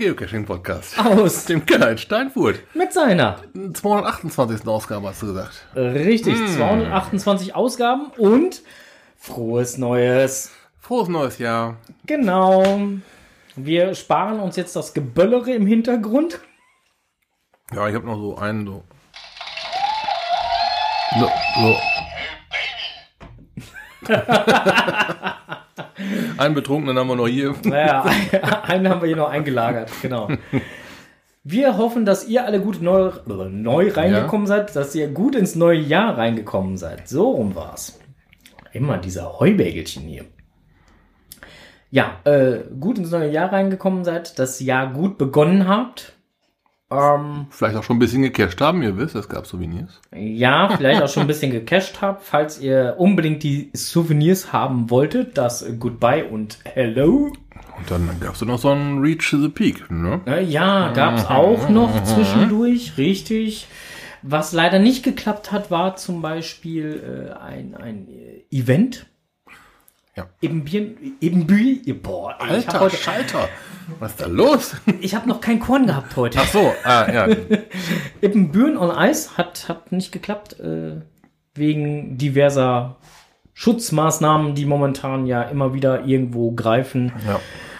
Geocaching-Podcast. Aus. Dem Keller in Steinfurt. Mit seiner. 228. Ausgabe hast du gesagt. Richtig, 228 Ausgaben und frohes Neues. Frohes neues Jahr. Genau. Wir sparen uns jetzt das Geböllere im Hintergrund. Ja, ich habe noch so einen so. So. so. einen Betrunkenen haben wir noch hier. Naja, einen haben wir hier noch eingelagert, genau. Wir hoffen, dass ihr alle gut neu, neu reingekommen seid, dass ihr gut ins neue Jahr reingekommen seid. So rum war's. Immer dieser Heubägelchen hier. Ja, äh, gut ins neue Jahr reingekommen seid, das Jahr gut begonnen habt. Ähm, Vielleicht auch schon ein bisschen gecasht haben, ihr wisst, es gab Souvenirs. ja, vielleicht auch schon ein bisschen gecached habt, falls ihr unbedingt die Souvenirs haben wolltet, das Goodbye und Hello. Und dann gab es noch so einen Reach the Peak, ne? Äh, Ja, gab's auch noch zwischendurch, richtig. Was leider nicht geklappt hat, war zum Beispiel äh, ein, ein Event. Ja. Eben, eben, boah, ey, Alter heute, Schalter, was ist da los? ich habe noch kein Korn gehabt heute. Ach so, ah, ja. Eben Büren on Ice hat, hat nicht geklappt, äh, wegen diverser Schutzmaßnahmen, die momentan ja immer wieder irgendwo greifen, ja.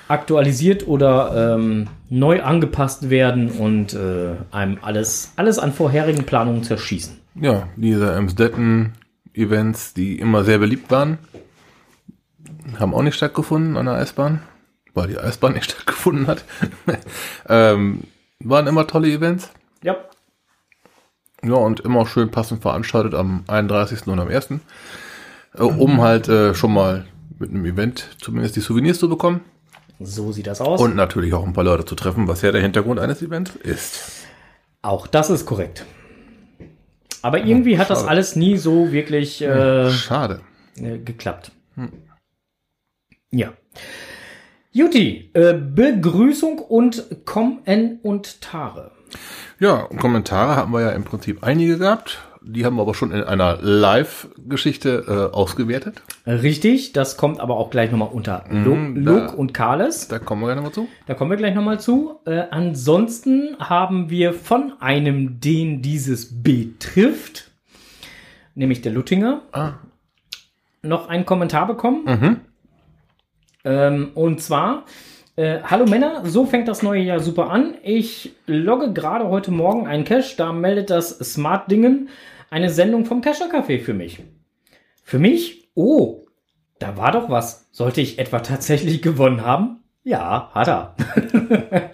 aktualisiert oder ähm, neu angepasst werden und äh, einem alles, alles an vorherigen Planungen zerschießen. Ja, diese Amstetten-Events, die immer sehr beliebt waren, haben auch nicht stattgefunden an der Eisbahn, weil die Eisbahn nicht stattgefunden hat. ähm, waren immer tolle Events. Ja, Ja, und immer schön passend veranstaltet am 31. und am 1. Äh, um halt äh, schon mal mit einem Event zumindest die Souvenirs zu bekommen so sieht das aus. und natürlich auch ein paar Leute zu treffen, was ja der Hintergrund eines Events ist. auch das ist korrekt. Aber irgendwie hat das alles nie so wirklich äh, Schade. äh, geklappt. Ja. Juti, äh, Begrüßung und Kommen und Tare. Ja, Kommentare haben wir ja im Prinzip einige gehabt. Die haben wir aber schon in einer Live-Geschichte äh, ausgewertet. Richtig, das kommt aber auch gleich nochmal unter Mhm, Luke und Carles. Da kommen wir gleich nochmal zu. Da kommen wir gleich nochmal zu. Äh, ansonsten haben wir von einem, den dieses betrifft, nämlich der Luttinger, Ah. noch einen Kommentar bekommen. Ähm, und zwar, äh, hallo Männer, so fängt das neue Jahr super an. Ich logge gerade heute Morgen einen Cache, da meldet das Smart Dingen eine Sendung vom Cacher Café für mich. Für mich? Oh, da war doch was. Sollte ich etwa tatsächlich gewonnen haben? Ja, hat er.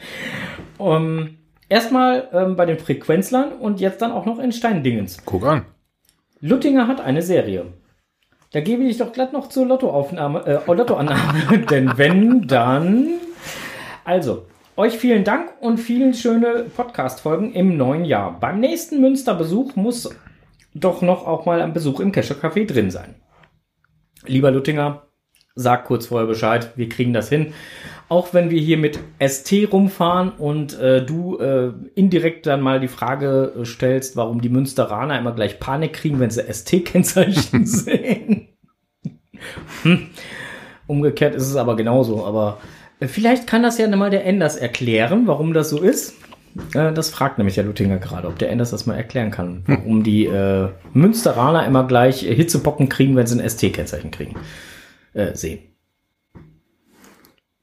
um, erstmal ähm, bei den Frequenzlern und jetzt dann auch noch in Steindingens. Guck an. Luttinger hat eine Serie. Da gebe ich doch glatt noch zur Lottoaufnahme, äh, Lottoannahme, denn wenn, dann. Also, euch vielen Dank und vielen schöne Podcast-Folgen im neuen Jahr. Beim nächsten Münsterbesuch muss doch noch auch mal ein Besuch im Kescher Café drin sein. Lieber Luttinger, sag kurz vorher Bescheid, wir kriegen das hin. Auch wenn wir hier mit ST rumfahren und äh, du äh, indirekt dann mal die Frage äh, stellst, warum die Münsteraner immer gleich Panik kriegen, wenn sie ST-Kennzeichen sehen. hm. Umgekehrt ist es aber genauso. Aber äh, vielleicht kann das ja mal der Enders erklären, warum das so ist. Äh, das fragt nämlich der Luthinger gerade, ob der Enders das mal erklären kann, warum die Münsteraner immer gleich Hitzepocken kriegen, wenn sie ein ST-Kennzeichen kriegen. Äh, sehen.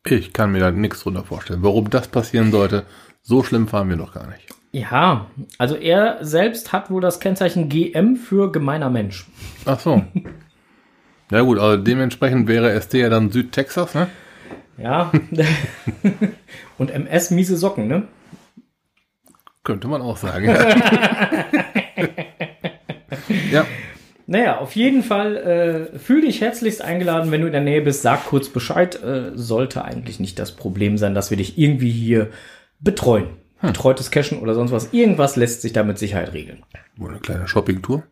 Ich kann mir da nichts drunter vorstellen. Warum das passieren sollte, so schlimm fahren wir noch gar nicht. Ja, also er selbst hat wohl das Kennzeichen GM für gemeiner Mensch. Ach so. ja gut, also dementsprechend wäre ST ja dann Südtexas, ne? Ja. Und MS miese Socken, ne? Könnte man auch sagen. ja, Naja, auf jeden Fall äh, fühl dich herzlichst eingeladen, wenn du in der Nähe bist, sag kurz Bescheid. Äh, sollte eigentlich nicht das Problem sein, dass wir dich irgendwie hier betreuen. Betreutes Cashen oder sonst was. Irgendwas lässt sich da mit Sicherheit regeln. Wohl eine kleine Shoppingtour.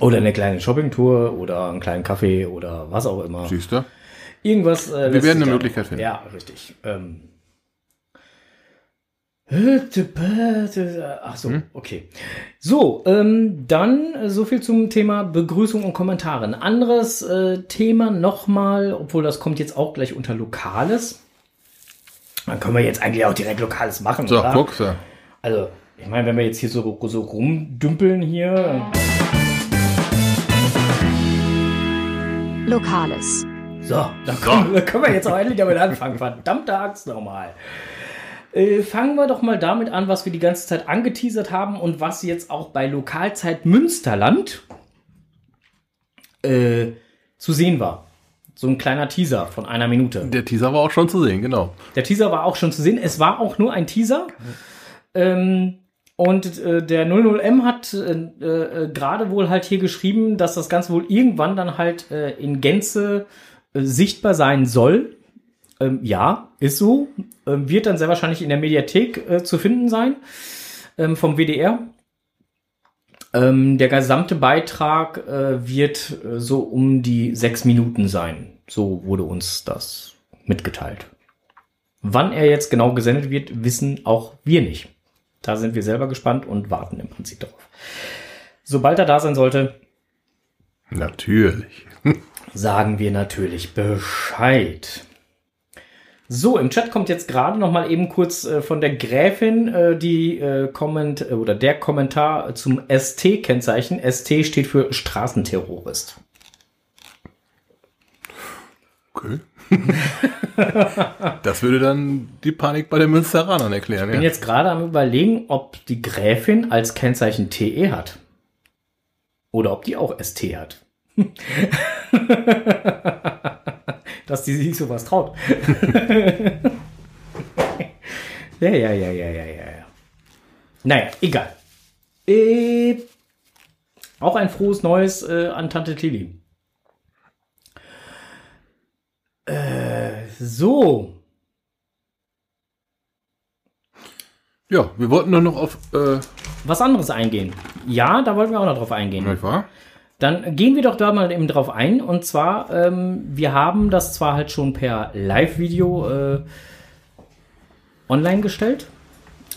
Oder eine kleine Shoppingtour oder einen kleinen Kaffee oder was auch immer. Siehst du? Irgendwas. Äh, lässt werden eine Möglichkeit finden. Ja, richtig. Ähm. Ach so, okay. So, ähm, dann äh, so viel zum Thema Begrüßung und Kommentare. Ein anderes äh, Thema nochmal, obwohl das kommt jetzt auch gleich unter Lokales. Dann können wir jetzt eigentlich auch direkt Lokales machen. So, oder? guckst du. Also, ich meine, wenn wir jetzt hier so, so rumdümpeln hier. Lokales. So, dann können, dann können wir jetzt auch endlich damit anfangen. Verdammte Axt nochmal. Äh, fangen wir doch mal damit an, was wir die ganze Zeit angeteasert haben und was jetzt auch bei Lokalzeit Münsterland äh, zu sehen war. So ein kleiner Teaser von einer Minute. Der Teaser war auch schon zu sehen, genau. Der Teaser war auch schon zu sehen. Es war auch nur ein Teaser. Ähm, und äh, der 00M hat äh, äh, gerade wohl halt hier geschrieben, dass das Ganze wohl irgendwann dann halt äh, in Gänze äh, sichtbar sein soll. Ähm, ja, ist so. Ähm, wird dann sehr wahrscheinlich in der Mediathek äh, zu finden sein ähm, vom WDR. Ähm, der gesamte Beitrag äh, wird äh, so um die sechs Minuten sein. So wurde uns das mitgeteilt. Wann er jetzt genau gesendet wird, wissen auch wir nicht. Da sind wir selber gespannt und warten im Prinzip darauf. Sobald er da sein sollte, Natürlich. sagen wir natürlich Bescheid. So, im Chat kommt jetzt gerade noch mal eben kurz äh, von der Gräfin äh, die äh, Comment äh, oder der Kommentar zum ST-Kennzeichen. ST steht für Straßenterrorist. Okay. das würde dann die Panik bei den Münsteranern erklären, Ich bin ja. jetzt gerade am überlegen, ob die Gräfin als Kennzeichen TE hat. Oder ob die auch ST hat. Dass die sich sowas traut. ja, ja, ja, ja, ja, ja, ja. Naja, egal. Äh, auch ein frohes Neues äh, an Tante Tilly. Äh, so. Ja, wir wollten nur noch auf, äh, Was anderes eingehen. Ja, da wollten wir auch noch drauf eingehen. nicht wahr? Dann gehen wir doch da mal eben drauf ein. Und zwar, ähm, wir haben das zwar halt schon per Live-Video äh, online gestellt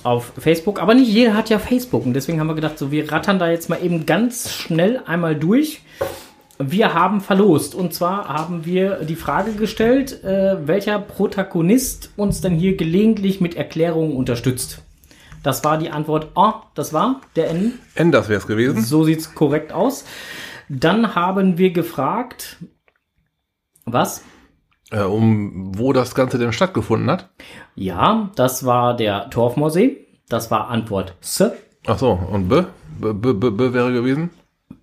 auf Facebook, aber nicht jeder hat ja Facebook. Und deswegen haben wir gedacht, so wir rattern da jetzt mal eben ganz schnell einmal durch. Wir haben verlost. Und zwar haben wir die Frage gestellt, äh, welcher Protagonist uns denn hier gelegentlich mit Erklärungen unterstützt. Das war die Antwort Oh, das war der N. Enders wäre es gewesen. So sieht's korrekt aus. Dann haben wir gefragt, was? Äh, um wo das Ganze denn stattgefunden hat. Ja, das war der Torfmoorsee. Das war Antwort S. Ach so, und B? B, B, B, B wäre gewesen?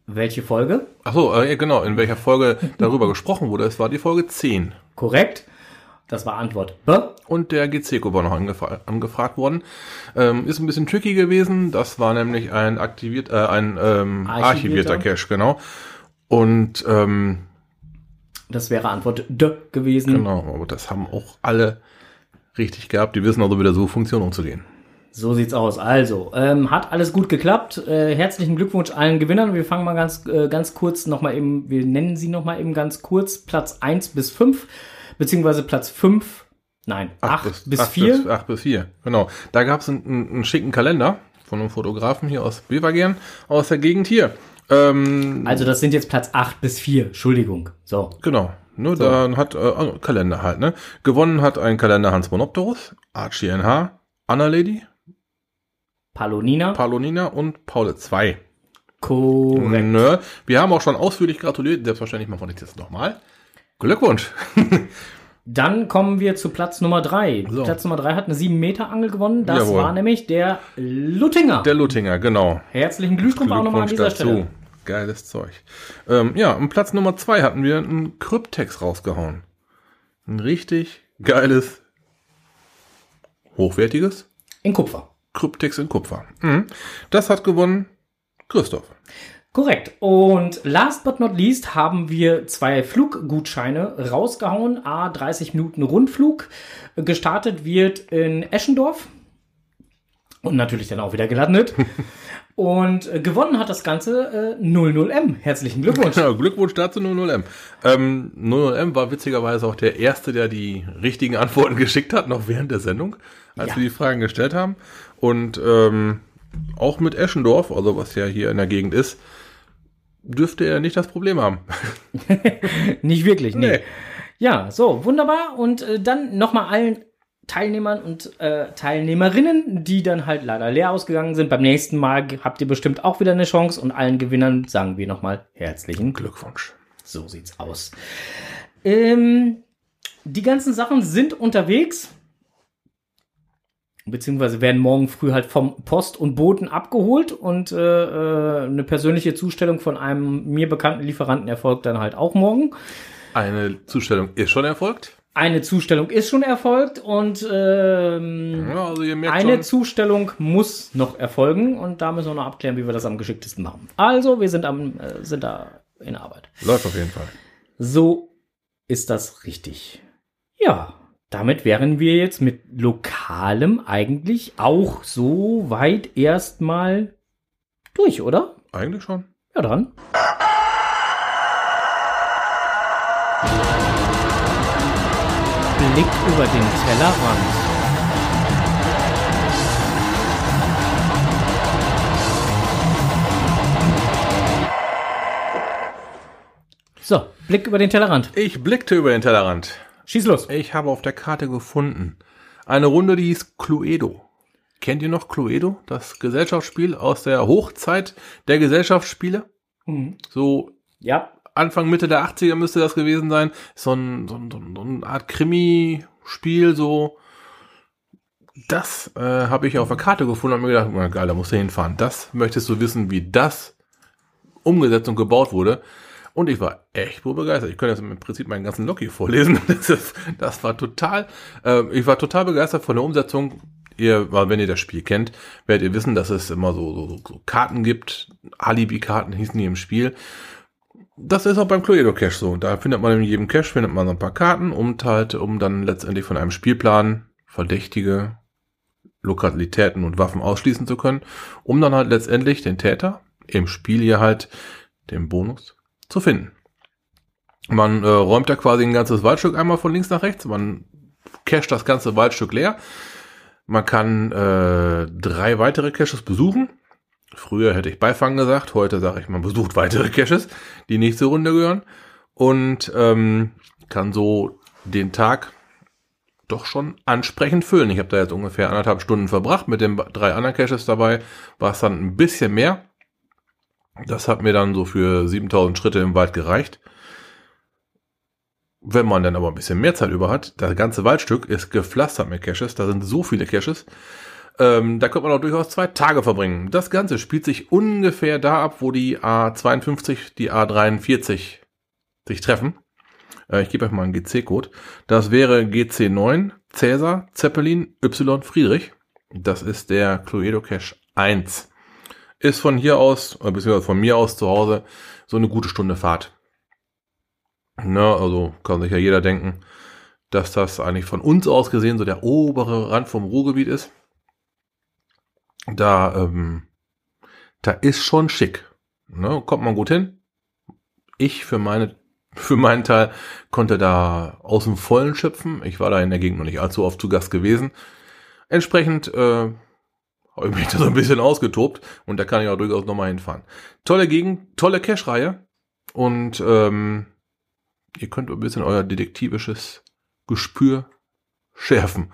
Welche Folge? Ach so, äh, genau, in welcher Folge darüber gesprochen wurde. Es war die Folge 10. Korrekt. Das war Antwort B. Und der GC-Code war noch angefra angefragt worden. Ähm, ist ein bisschen tricky gewesen. Das war nämlich ein aktiviert, äh, ein ähm, Archivierter. archivierter Cache, genau. Und ähm, Das wäre Antwort D gewesen. genau, aber das haben auch alle richtig gehabt. Die wissen also mit der Suchfunktion umzugehen. So sieht's aus. Also, ähm, hat alles gut geklappt. Äh, herzlichen Glückwunsch allen Gewinnern. Wir fangen mal ganz, äh, ganz kurz nochmal eben, wir nennen sie nochmal eben ganz kurz. Platz 1 bis 5, beziehungsweise Platz 5, nein, 8, bis, acht 4. Bis, acht bis vier, genau. Da gab es einen, einen, einen schicken Kalender von einem Fotografen hier aus Bevergern, aus der Gegend hier. Ähm, Also das sind jetzt Platz 8 bis 4, Entschuldigung. So. Genau. Ne, Dann hat äh, also Kalender halt, ne? Gewonnen hat ein Kalender Hans Monopterus, Archie NH, Anna Lady, Palonina. Palonina und Paule 2. Korrekt. Ne? Wir haben auch schon ausführlich gratuliert, selbstverständlich machen wir das jetzt nochmal. Glückwunsch. Dann kommen wir zu Platz Nummer 3. So. Platz Nummer 3 hat eine 7 Meter Angel gewonnen. Das Jawohl. war nämlich der Luttinger. Der Luttinger, genau. Herzlichen Glückwunsch auch nochmal an dieser Stelle. Geiles Zeug. Ähm, ja, am Platz Nummer 2 hatten wir einen Kryptex rausgehauen. Ein richtig geiles, hochwertiges In Kupfer. Kryptex in Kupfer. Mhm. Das hat gewonnen Christoph. Korrekt. Und last but not least haben wir zwei Fluggutscheine rausgehauen. A, 30 Minuten Rundflug. Gestartet wird in Eschendorf. Und natürlich dann auch wieder gelandet. Und äh, gewonnen hat das Ganze äh, 00M. Herzlichen Glückwunsch. Ja, Glückwunsch dazu 00M. Ähm, 00M war witzigerweise auch der Erste, der die richtigen Antworten geschickt hat, noch während der Sendung, als Ja. wir die Fragen gestellt haben. Und ähm, auch mit Eschendorf, also was ja hier in der Gegend ist, dürfte er nicht das Problem haben. Nicht wirklich, nee. Nee. Ja, so, wunderbar. Und äh, dann nochmal allen Teilnehmern und äh, Teilnehmerinnen, die dann halt leider leer ausgegangen sind. Beim nächsten Mal habt ihr bestimmt auch wieder eine Chance und allen Gewinnern sagen wir nochmal herzlichen Glückwunsch. So sieht's aus. Ähm, die ganzen Sachen sind unterwegs. Beziehungsweise werden morgen früh halt vom Post und Boten abgeholt und äh, äh, eine persönliche Zustellung von einem mir bekannten Lieferanten erfolgt dann halt auch morgen. Eine Zustellung ist schon erfolgt. Eine Zustellung ist schon erfolgt und ähm, Ja, also eine schon, Zustellung muss noch erfolgen und da müssen wir noch abklären, wie wir das am geschicktesten machen. Also, wir sind am äh, sind da in Arbeit. läuft auf jeden Fall. So ist das richtig. Ja, damit wären wir jetzt mit Lokalem eigentlich auch so weit erstmal durch, oder? Eigentlich schon. Ja, dann. Blick über den Tellerrand. So, Blick über den Tellerrand. Ich blickte über den Tellerrand. Schieß los. Ich habe auf der Karte gefunden eine Runde, die hieß Cluedo. Kennt ihr noch Cluedo? Das Gesellschaftsspiel aus der Hochzeit der Gesellschaftsspiele? So Ja, Anfang, Mitte der 80er müsste das gewesen sein. So, ein, so, ein, so ein- so eine Art Krimi-Spiel, so. Das äh, habe ich auf der Karte gefunden und mir gedacht, na geil, da musst du hinfahren. Das möchtest du wissen, wie das umgesetzt und gebaut wurde. Und ich war echt wohl begeistert. Ich könnte jetzt im Prinzip meinen ganzen hier vorlesen. Das, ist, das war total, äh, ich war total begeistert von der Umsetzung. Ihr, weil wenn ihr das Spiel kennt, werdet ihr wissen, dass es immer so, so, so Karten gibt. Alibi-Karten hießen die im Spiel. Das ist auch beim Cluedo Cache so. Da findet man in jedem Cache findet man so ein paar Karten, um halt, um dann letztendlich von einem Spielplan verdächtige Lokalitäten und Waffen ausschließen zu können, um dann halt letztendlich den Täter im Spiel hier halt den Bonus zu finden. Man äh, räumt da quasi ein ganzes Waldstück einmal von links nach rechts, man cacht das ganze Waldstück leer. Man kann äh, drei weitere Caches besuchen. Früher hätte ich Beifang gesagt, heute sage ich, man besucht weitere Caches, die nächste Runde gehören. Und ähm, kann so den Tag doch schon ansprechend füllen. Ich habe da jetzt ungefähr anderthalb Stunden verbracht. Mit den drei anderen Caches dabei war es dann ein bisschen mehr. Das hat mir dann so für 7000 Schritte im Wald gereicht. Wenn man dann aber ein bisschen mehr Zeit über hat, das ganze Waldstück ist gepflastert mit Caches, da sind so viele Caches, ähm, da könnte man auch durchaus zwei Tage verbringen. Das Ganze spielt sich ungefähr da ab, wo die A52, die A43 sich treffen. Äh, ich gebe euch mal einen GC-Code. Das wäre GC9, Cäsar, Zeppelin, Y, Friedrich. Das ist der Cluedo Cache 1. Ist von hier aus, beziehungsweise von mir aus zu Hause, so eine gute Stunde Fahrt. Na, also kann sich ja jeder denken, dass das eigentlich von uns aus gesehen so der obere Rand vom Ruhrgebiet ist. Da, ähm, da ist schon schick. Ne? Kommt man gut hin. Ich für meine, für meinen Teil konnte da aus dem Vollen schöpfen. Ich war da in der Gegend noch nicht allzu oft zu Gast gewesen. Entsprechend äh, habe ich mich da so ein bisschen ausgetobt und da kann ich auch durchaus nochmal hinfahren. Tolle Gegend, tolle Cache-Reihe und ähm, ihr könnt ein bisschen euer detektivisches Gespür schärfen.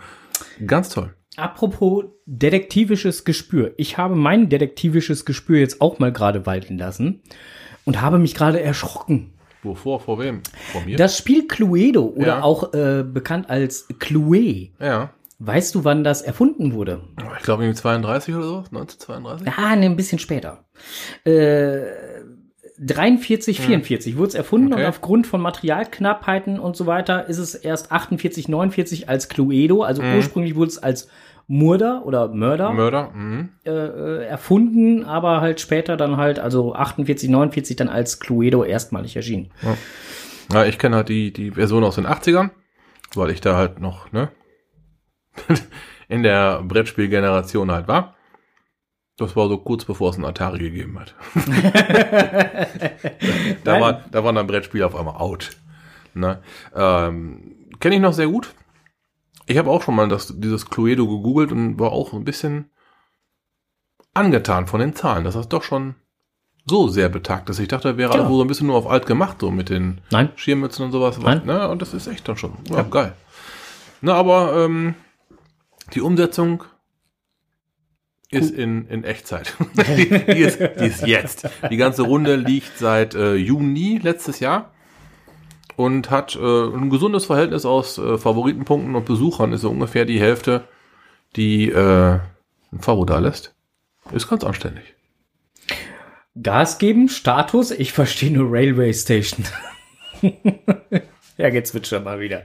Ganz toll. Apropos detektivisches Gespür. Ich habe mein detektivisches Gespür jetzt auch mal gerade walten lassen und habe mich gerade erschrocken. Wovor? Vor wem? Vor mir? Das Spiel Cluedo oder Ja. auch äh, bekannt als Clue. ja. Weißt du, wann das erfunden wurde? Ich glaube, irgendwie 32 oder so. 1932? Ah, ne, ein bisschen später. Äh, 43, 44 wurde es erfunden Okay. und aufgrund von Materialknappheiten und so weiter ist es erst 48, 49 als Cluedo, also ursprünglich wurde es als Murder oder Mörder Mörder. Mhm. äh, äh, erfunden, aber halt später dann halt, also 48, 49 dann als Cluedo erstmalig erschienen. Ja, ich kenne halt die, die Version aus den 80ern, weil ich da halt noch, ne, in der Brettspielgeneration halt war. Das war so kurz bevor es ein Atari gegeben hat. da, Nein. war, da waren dann Brettspiele auf einmal out. Ne? Ähm, Kenne ich noch sehr gut. Ich habe auch schon mal das, dieses Cluedo gegoogelt und war auch ein bisschen angetan von den Zahlen, dass das doch schon so sehr betagt ist. Ich dachte, wäre Ja. so ein bisschen nur auf alt gemacht, so mit den Nein. Schirmmützen und sowas. Nein. Ne? Und das ist echt dann schon. Ja, geil. Na, aber ähm, Die Umsetzung ist in, in Echtzeit. die, die, ist, die ist jetzt. Die ganze Runde liegt seit äh, Juni letztes Jahr und hat äh, ein gesundes Verhältnis aus äh, Favoritenpunkten und Besuchern. Ist so ungefähr die Hälfte, die äh, ein Favo da lässt. Ist ganz anständig. Gas geben, Status, ich verstehe nur Railway Station. ja, jetzt switcht er mal wieder.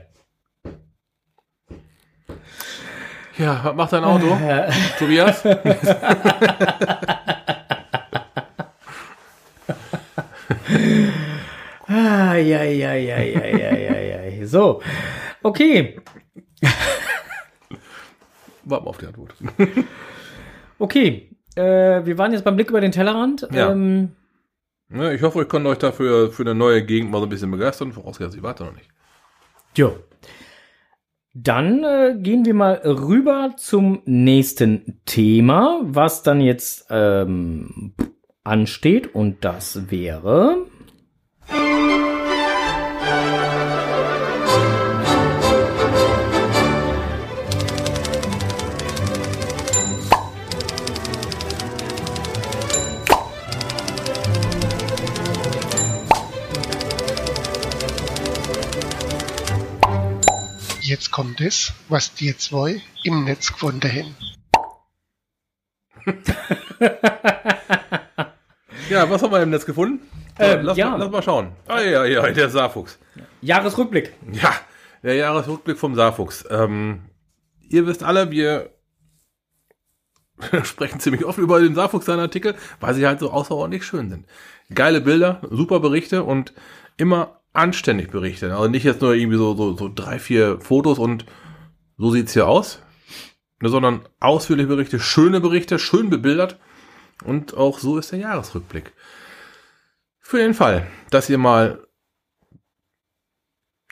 Ja, was macht dein Auto? Tobias? Ah, ja, ja, ja, ja, ja, ja, ja. So, okay. Warten wir auf die Antwort. Okay, äh, wir waren jetzt beim Blick über den Tellerrand. Ja. Ähm, Ja, ich hoffe, ich konnte euch dafür für eine neue Gegend mal so ein bisschen begeistern. Vorausgesetzt, ich warte noch nicht. jo. Dann äh, gehen wir mal rüber zum nächsten Thema, was dann jetzt ähm, ansteht. Und das wäre. Jetzt kommt es, was die zwei im Netz gefunden haben. Ja, was haben wir im Netz gefunden? Ähm, lass, ja. mal, lass mal schauen. Ah, ja, ja, der Saarfuchs. Jahresrückblick. Ja, der Jahresrückblick vom Saarfuchs. Ähm, ihr wisst alle, wir sprechen ziemlich oft über den Saarfuchs seinen Artikel, weil sie halt so außerordentlich schön sind. Geile Bilder, super Berichte und immer anständig berichten. Also nicht jetzt nur irgendwie so, so, so drei, vier Fotos und so sieht's hier aus, ne, sondern ausführliche Berichte, schöne Berichte, schön bebildert und auch so ist der Jahresrückblick. Für den Fall, dass ihr mal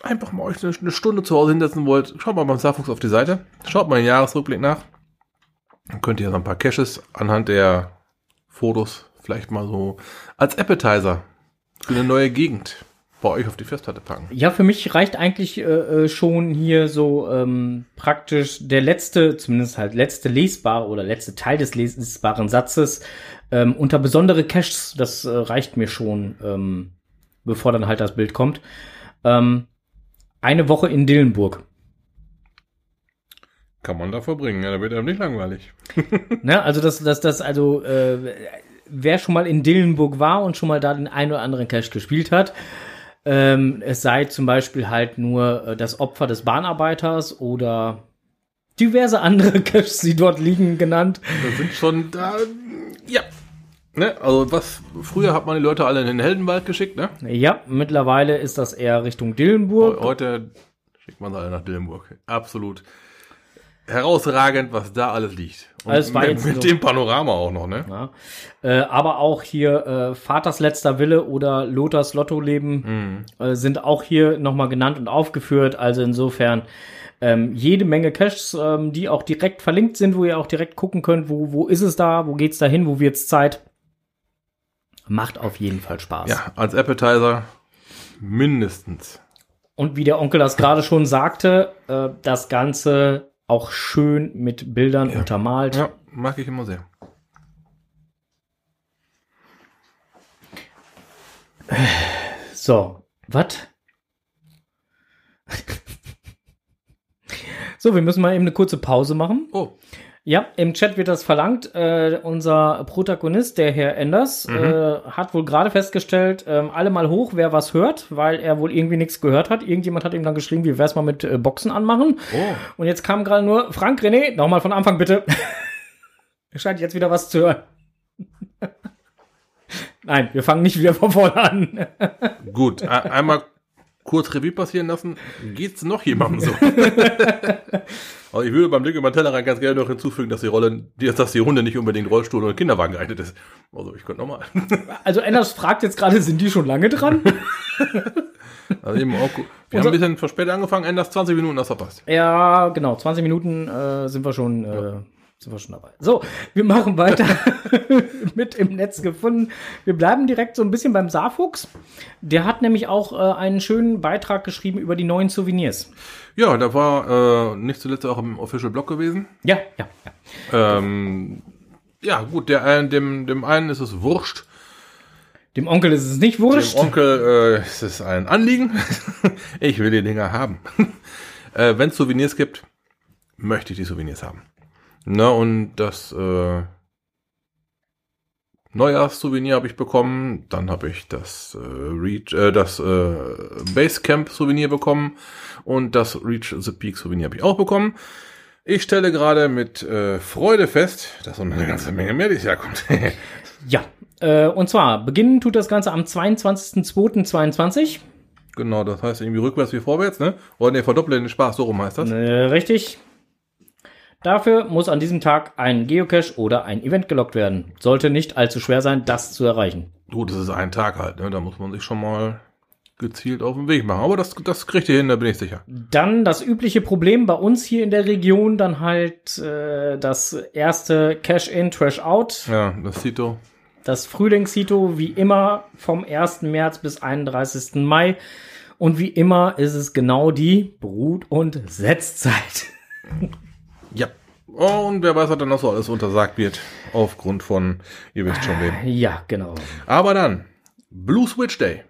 einfach mal euch eine, Stunde zu Hause hinsetzen wollt, schaut mal beim Starfuchs auf die Seite, schaut mal den Jahresrückblick nach. Dann könnt ihr so ein paar Caches anhand der Fotos vielleicht mal so als Appetizer für eine neue Gegend bei euch auf die Festplatte packen. Ja, für mich reicht eigentlich äh, äh, schon hier so ähm, praktisch der letzte, zumindest halt letzte lesbare oder letzte Teil des lesbaren Satzes ähm, unter besondere Caches. Das äh, reicht mir schon, ähm, bevor dann halt das Bild kommt. Ähm, eine Woche in Dillenburg. Kann man da verbringen, ja, da wird einem nicht langweilig. Ne? Also das, das, das, also äh, wer schon mal in Dillenburg war und schon mal da den einen oder anderen Cache gespielt hat, ähm, es sei zum Beispiel halt nur äh, das Opfer des Bahnarbeiters oder diverse andere Caches, die dort liegen, genannt. Da sind schon da, ja. Ne, also was, früher hat man die Leute alle in den Heldenwald geschickt, ne? Ja, mittlerweile ist das eher Richtung Dillenburg. Heute schickt man sie alle nach Dillenburg. Absolut herausragend, was da alles liegt. Und Also war mit, jetzt mit dem Panorama auch noch, ne? Ja. Äh, aber auch hier äh, Vaters letzter Wille oder Lothars Lottoleben äh, sind auch hier nochmal genannt und aufgeführt. Also insofern ähm, jede Menge Caches, ähm, die auch direkt verlinkt sind, wo ihr auch direkt gucken könnt, wo, wo ist es da, wo geht's da hin, wo wird's Zeit. Macht auf jeden Fall Spaß. Ja, als Appetizer mindestens. Und wie der Onkel das gerade schon sagte, äh, das Ganze auch schön mit Bildern untermalt. Ja, mag ich immer sehr. So, was? so, wir müssen mal eben eine kurze Pause machen. Oh, Ja, im Chat wird das verlangt. Äh, unser Protagonist, der Herr Enders, äh, hat wohl gerade festgestellt, ähm, alle mal hoch, wer was hört, weil er wohl irgendwie nichts gehört hat. Irgendjemand hat ihm dann geschrieben, wie wär's mal mit äh, Boxen anmachen. oh. Und jetzt kam gerade nur, Frank René, nochmal von Anfang bitte. er scheint jetzt wieder was zu hören. Nein, wir fangen nicht wieder von vorne an. Gut, einmal kurz Revue passieren lassen. Geht's noch jemandem so? Also ich würde beim Blick über den Tellerrand ganz gerne noch hinzufügen, dass die Rolle, dass die Runde nicht unbedingt Rollstuhl oder Kinderwagen geeignet ist. Also ich könnte nochmal. Also Enders fragt jetzt gerade, sind die schon lange dran? Also eben auch, gut. wir haben ein bisschen verspätet angefangen, Enders 20 Minuten, das verpasst. ja, genau, 20 Minuten äh, sind wir schon äh, Sind wir schon dabei. So, wir machen weiter mit im Netz gefunden. Wir bleiben direkt so ein bisschen beim Saarfuchs. Der hat nämlich auch äh, einen schönen Beitrag geschrieben über die neuen Souvenirs. Ja, da war äh, nicht zuletzt auch im Official Blog gewesen. Ja, ja, ja. Ähm, ja, gut, der einen, dem, dem einen ist es wurscht. Dem Onkel ist es nicht wurscht. Dem Onkel äh, ist es ein Anliegen. ich will die Dinger haben. äh, Wenn es Souvenirs gibt, möchte ich die Souvenirs haben. Na, und das äh, Neujahrssouvenir habe ich bekommen. Dann habe ich das, äh, Reach, äh, das äh, Basecamp Souvenir bekommen. Und das Reach the Peak Souvenir habe ich auch bekommen. Ich stelle gerade mit äh, Freude fest, dass noch eine ganze Menge mehr dieses Jahr kommt. Ja, äh, und zwar beginnen tut das Ganze am 22.02.22. genau, das heißt irgendwie rückwärts wie vorwärts, ne? Oder ne, verdoppeln den Spaß, so rum heißt das. Äh, richtig. Dafür muss an diesem Tag ein Geocache oder ein Event gelockt werden. Sollte nicht allzu schwer sein, das zu erreichen. Gut, das ist ein Tag halt, ne? Da muss man sich schon mal gezielt auf den Weg machen. Aber das, das kriegt ihr hin, da bin ich sicher. Dann das übliche Problem bei uns hier in der Region, dann halt äh, das erste Cash-In, Trash-Out. Ja, das doch. Das Frühlingshito wie immer vom 1. März bis 31. Mai. Und wie immer ist es genau die Brut- und Setzzeit. Und wer weiß, was dann noch so alles untersagt wird. Aufgrund von, ihr wisst schon wem. Ja, genau. Aber dann, Blue Switch Day.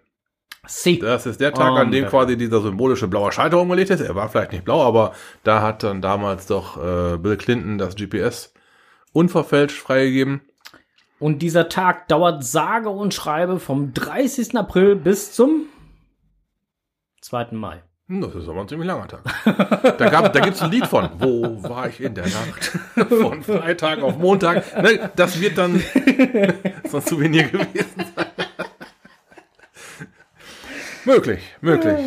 See. Das ist der Tag, an dem quasi dieser symbolische blaue Schalter umgelegt ist. Er war vielleicht nicht blau, aber da hat dann damals doch äh, Bill Clinton das GPS unverfälscht freigegeben. Und dieser Tag dauert sage und schreibe vom 30. April bis zum 2. Mai. Hm, Das ist aber ein ziemlich langer Tag. Da, gab, da gibt's ein Lied von. Wo war ich in der Nacht? Von Freitag auf Montag. Ne, das wird dann so ein Souvenir gewesen sein. möglich, möglich.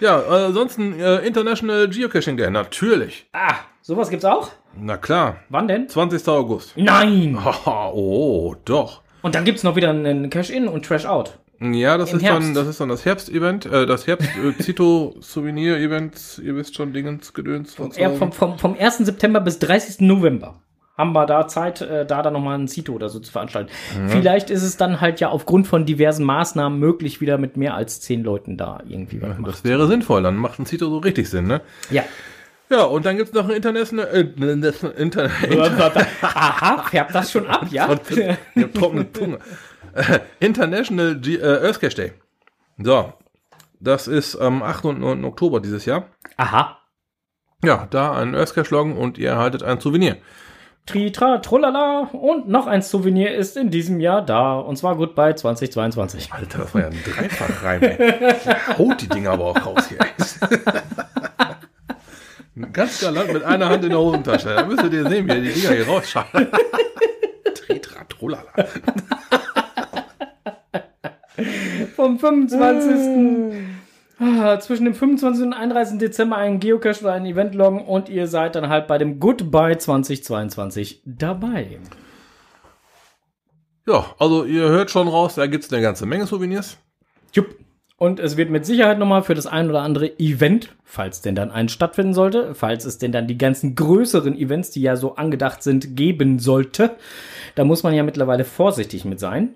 Ja, äh, ansonsten äh, International Geocaching Day. Natürlich. Ah, sowas gibt's auch? Na klar. Wann denn? 20. August. Nein! Haha, oh, doch. Und dann gibt's noch wieder einen Cash-In und Trash-Out. Ja, das Im ist, dann, Herbst. das ist dann das Herbst-Event, äh, das Herbst-Zito-Souvenir-Event, ihr wisst schon, Dingens, Gedöns. so. Ja, vom, vom, vom 1. September bis 30. November haben wir da Zeit, äh, da dann nochmal ein Zito oder so zu veranstalten. Vielleicht ist es dann halt ja aufgrund von diversen Maßnahmen möglich, wieder mit mehr als zehn Leuten da irgendwie was machen. Das wäre sinnvoll, dann macht ein Zito so richtig Sinn, ne? Ja. Ja, und dann gibt's noch ein International, äh, Inter, Aha, färbt das schon ab, ja? trockene Zunge. Äh, International G äh, Earth Cache Day. So, das ist am 8. und 9. Oktober dieses Jahr. Aha. Ja, da ein Earth Cache loggen und ihr erhaltet ein Souvenir. Tritra, trullala. Und noch ein Souvenir ist in diesem Jahr da. Und zwar Goodbye 2022. Alter, das war ja ein Dreifachreim. ey. Haut die Dinger aber auch raus hier. Ganz galant mit einer Hand in der Hosentasche. Da müsst ihr sehen, wie er die Dinger hier rausschaut. Tritra, trulala. Vom 25. Ah, zwischen dem 25. und 31. Dezember einen Geocache oder ein Event loggen und ihr seid dann halt bei dem Goodbye 2022 dabei. Ja, also ihr hört schon raus, da gibt's eine ganze Menge Souvenirs. Jupp. Und es wird mit Sicherheit nochmal für das ein oder andere Event, falls denn dann eins stattfinden sollte, falls es denn dann die ganzen größeren Events, die ja so angedacht sind, geben sollte. Da muss man ja mittlerweile vorsichtig mit sein.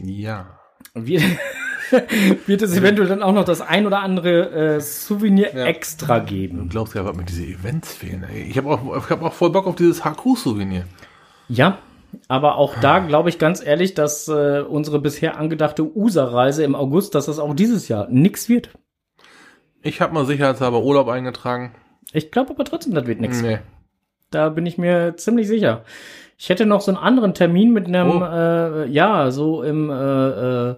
Ja. Wird, wird es eventuell dann auch noch das ein oder andere äh, Souvenir Ja. extra Du geben. glaubst ja, was mir diese Events fehlen. Ey. Ich habe auch, ich hab auch voll Bock auf dieses HQ-Souvenir. Ja, aber auch da glaube ich ganz ehrlich, dass äh, unsere bisher angedachte USA-Reise im August, dass das auch dieses Jahr nix wird. Ich habe mal sicherheitshalber Urlaub eingetragen. Ich glaube aber trotzdem, das wird nix. Nee. Da bin ich mir ziemlich sicher. Ich hätte noch so einen anderen Termin mit einem, Oh. äh, ja, so im äh, äh,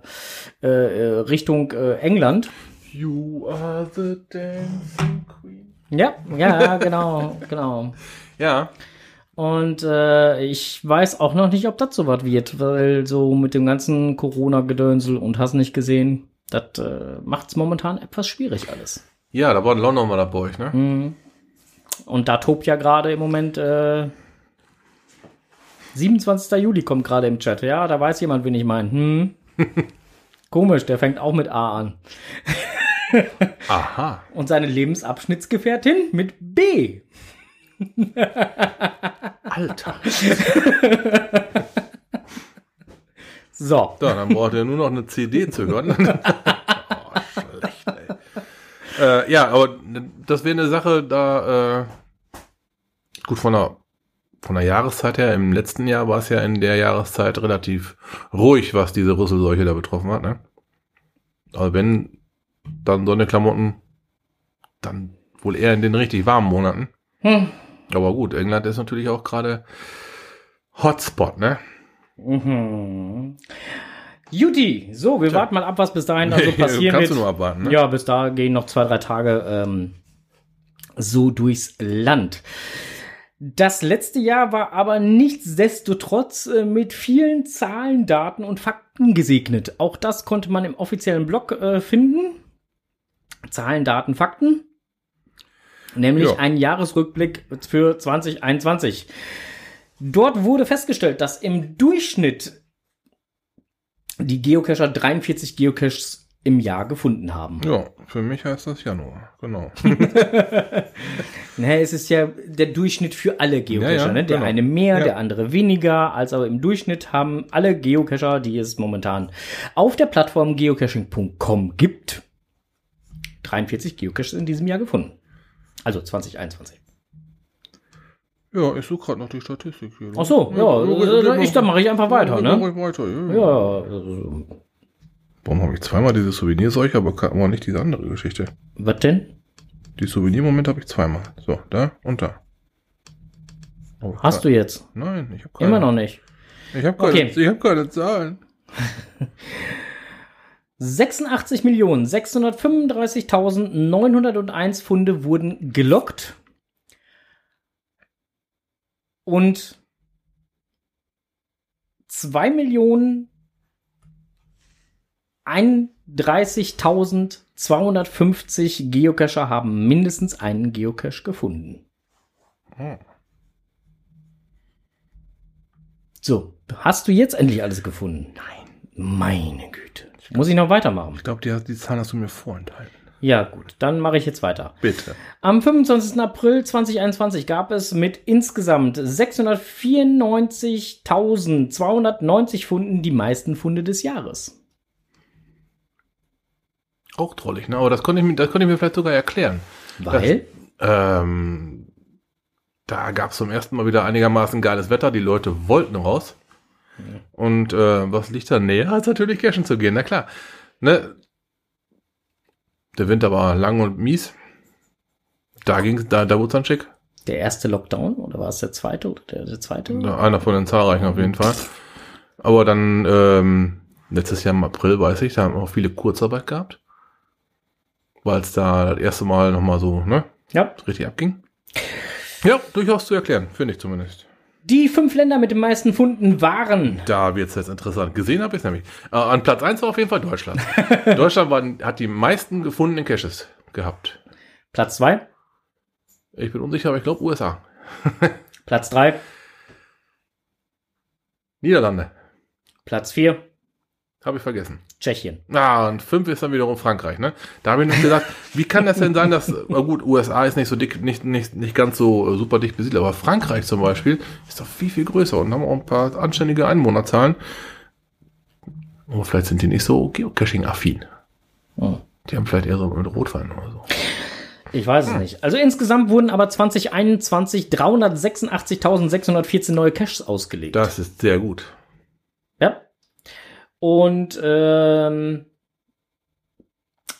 äh, Richtung äh, England. You are the dancing queen. Ja, ja, genau, genau. Ja, Und äh, ich weiß auch noch nicht, ob das so was wird, weil so mit dem ganzen Corona-Gedönsel und hast nicht gesehen, das äh, macht es momentan etwas schwierig alles. ja, da war in London mal da bei euch, ne? Mhm. Und da tobt ja gerade im Moment äh, 27. Juli kommt gerade im Chat. Ja, da weiß jemand, wen ich meine. Hm. Komisch, der fängt auch mit A an. Aha. Und seine Lebensabschnittsgefährtin mit B. Alter. So. So, dann braucht ihr nur noch eine CD zu hören. oh, schlecht, ey. Äh, ja, aber das wäre eine Sache, da, äh, gut, von der, von der Jahreszeit her, im letzten Jahr war es ja in der Jahreszeit relativ ruhig, was diese Rüsselseuche da betroffen hat, ne? Aber wenn dann so eine Klamotten, dann wohl eher in den richtig warmen Monaten. Hm. Aber gut, England ist natürlich auch gerade Hotspot, ne? Mhm. Juti, so, wir Tja. warten mal ab, was bis dahin also passieren Kannst wird. du nur abwarten, ne? Ja, bis da gehen noch zwei, drei Tage ähm, so durchs Land. Das letzte Jahr war aber nichtsdestotrotz äh, mit vielen Zahlen, Daten und Fakten gesegnet. Auch das konnte man im offiziellen Blog äh, finden. Zahlen, Daten, Fakten. Nämlich Ja. ein Jahresrückblick für 2021. Dort wurde festgestellt, dass im Durchschnitt die Geocacher 43 Geocaches im Jahr gefunden haben. Ja, für mich heißt das Januar, genau. Ne, es ist ja der Durchschnitt für alle Geocacher. Ja, ja, ne? Der genau. eine mehr, Ja. der andere weniger. Als aber im Durchschnitt haben alle Geocacher, die es momentan auf der Plattform geocaching.com gibt, 43 Geocaches in diesem Jahr gefunden. Also 2021. Ja, ich suche gerade noch die Statistik hier. Ach so, ja, äh, ich- dann mache ich einfach weiter, ne? Mach ich weiter, ja. Also, Warum habe ich zweimal diese Souvenirseuche, aber, kann- aber nicht diese andere Geschichte? was denn? Die Souvenirmomente habe ich zweimal. So, da und da. Oh, Hast du jetzt? Nein, ich habe keine. Immer noch nicht. Ich habe keine, Okay. ich hab keine Zahlen. 86.635.901 Funde wurden gelockt. Und 2 Millionen 31.250 Geocacher haben mindestens einen Geocache gefunden. Hm. So, hast du jetzt endlich alles gefunden? Nein. Meine Güte. Muss ich noch weitermachen? Ich glaube, die, die Zahlen hast du mir vorenthalten. Ja, gut, dann mache ich jetzt weiter. Bitte. Am 25. April 2021 gab es mit insgesamt 694.290 Funden die meisten Funde des Jahres. Auch trollig, ne? Aber das konnte ich mir, das konnte ich mir vielleicht sogar erklären. Weil? Ähm, da gab es zum ersten Mal wieder einigermaßen geiles Wetter. Die Leute wollten raus. Und äh, was liegt da näher, als natürlich cashen zu gehen? Na klar. Ne? Der Winter war lang und mies. Da ging's, da, da wurde es dann schick. Der erste Lockdown oder war es der zweite oder der, der zweite? Einer von den zahlreichen auf jeden Fall. Aber dann, ähm, letztes Jahr im April, weiß ich, da haben auch viele Kurzarbeit gehabt. Weil es da das erste Mal nochmal so, ne, Ja. richtig abging. Ja, durchaus zu erklären, finde ich zumindest. Die fünf Länder mit den meisten Funden waren Da wird es jetzt interessant. Gesehen habe ich es nämlich. Äh, an Platz 1 war auf jeden Fall Deutschland. Deutschland war, hat die meisten gefundenen Caches gehabt. Platz zwei, Ich bin unsicher, aber ich glaube USA. Platz drei, Niederlande. Platz vier, Habe ich vergessen. Tschechien. Ah, und 5 ist dann wiederum Frankreich, ne? Da habe ich noch gedacht, wie kann das denn sein, dass, na gut, USA ist nicht so dick, nicht, nicht, nicht ganz so äh, super dicht besiedelt, aber Frankreich zum Beispiel ist doch viel, viel größer und haben auch ein paar anständige Einwohnerzahlen. Aber vielleicht sind die nicht so Geocaching-affin. Hm. Die haben vielleicht eher so mit Rotwein oder so. Ich weiß es nicht. Also insgesamt wurden aber 2021 386.614 neue Caches ausgelegt. Das ist sehr gut. Ja. Und ähm,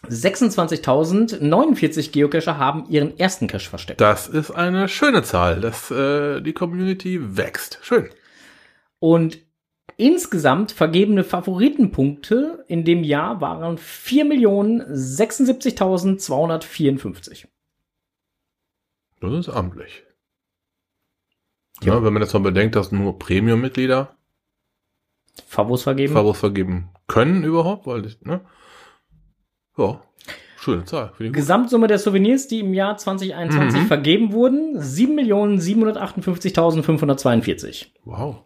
26.049 Geocacher haben ihren ersten Cache versteckt. Das ist eine schöne Zahl, dass äh, die Community wächst. Schön. Und insgesamt vergebene Favoritenpunkte in dem Jahr waren 4.076.254. Das ist amtlich. Ja, wenn man jetzt mal bedenkt, dass nur Premium-Mitglieder Favos vergeben. Favos vergeben können überhaupt, weil ich, ne? Ja, schöne Zahl. Gesamtsumme der Souvenirs, die im Jahr 2021 Mhm. vergeben wurden, 7.758.542. Wow.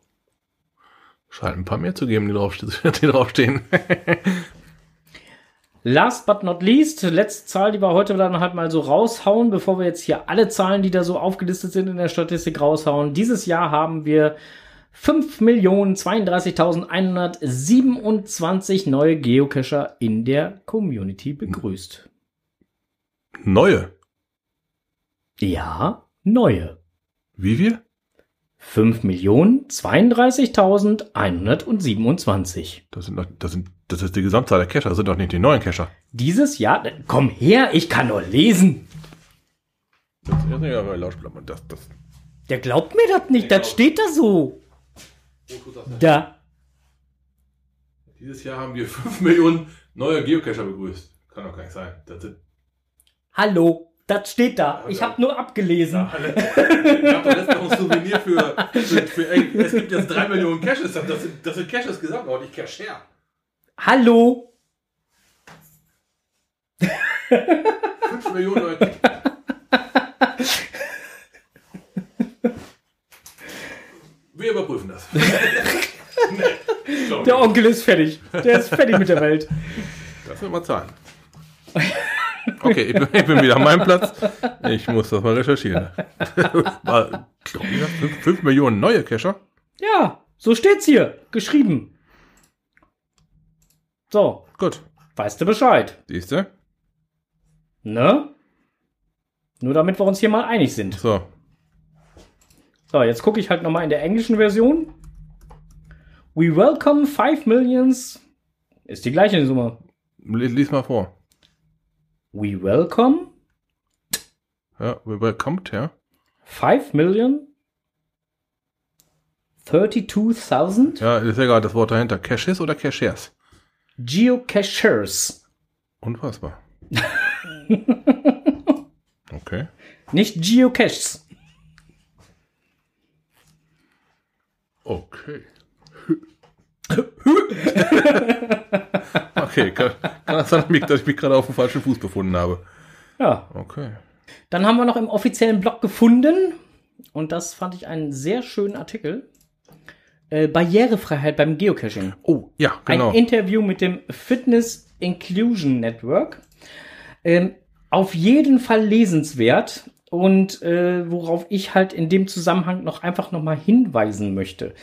Scheint ein paar mehr zu geben, die draufstehen. Die draufstehen. Last but not least, letzte Zahl, die wir heute dann halt mal so raushauen, bevor wir jetzt hier alle Zahlen, die da so aufgelistet sind in der Statistik raushauen. Dieses Jahr haben wir 5.032.127 neue Geocacher in der Community begrüßt. Neue. Ja, neue. Wie viel? 5.032.127. Das sind das sind, das ist die Gesamtzahl der Cacher, das sind doch nicht die neuen Cacher. Dieses Jahr, komm her, ich kann nur lesen. Das ist ja bei Lauschblatt. Das, das. Der glaubt mir das nicht, das steht da so. Da. Dieses Jahr haben wir 5 Millionen neue Geocacher begrüßt. Kann doch gar nicht sein. Das sind, Hallo, das steht da. Ich habe nur abgelesen. ich hab doch letztens noch ein Souvenir für, für, für ey, es gibt jetzt 3 Millionen Caches. Das sind, das sind Caches gesamt, aber nicht Cacher. Hallo. 5 Millionen neue Cacher. Wir überprüfen das. nee, Der. Onkel ist fertig. Der ist fertig mit der Welt. Das wird mal zahlen. Okay, ich bin, ich bin wieder an meinem Platz. Ich muss das mal recherchieren. War, glaub ich, 5 Millionen neue Cacher? Ja, so steht's hier. Geschrieben. So, Gut, weißt du Bescheid. siehst du? Ne? Nur damit wir uns hier mal einig sind. So, So, jetzt gucke ich halt nochmal in der englischen Version. We welcome 5 millions. Ist die gleiche Summe. li- lies mal vor. We welcome Ja, kommt, ja. 5 million 32.000 Ja, ist ja gerade das Wort dahinter. Caches oder Cachers? Geocachers. Unfassbar. Okay. Nicht Geocaches. Okay. okay, kann, kann das sein, dass ich mich gerade auf dem falschen Fuß befunden habe? Ja. Okay. Dann haben wir noch im offiziellen Blog gefunden, und das fand ich einen sehr schönen Artikel, äh, Barrierefreiheit beim Geocaching. Oh, ja, genau. Ein Interview mit dem Fitness Inclusion Network. Ähm, auf jeden Fall lesenswert und äh, worauf ich halt in dem Zusammenhang noch einfach noch mal hinweisen möchte.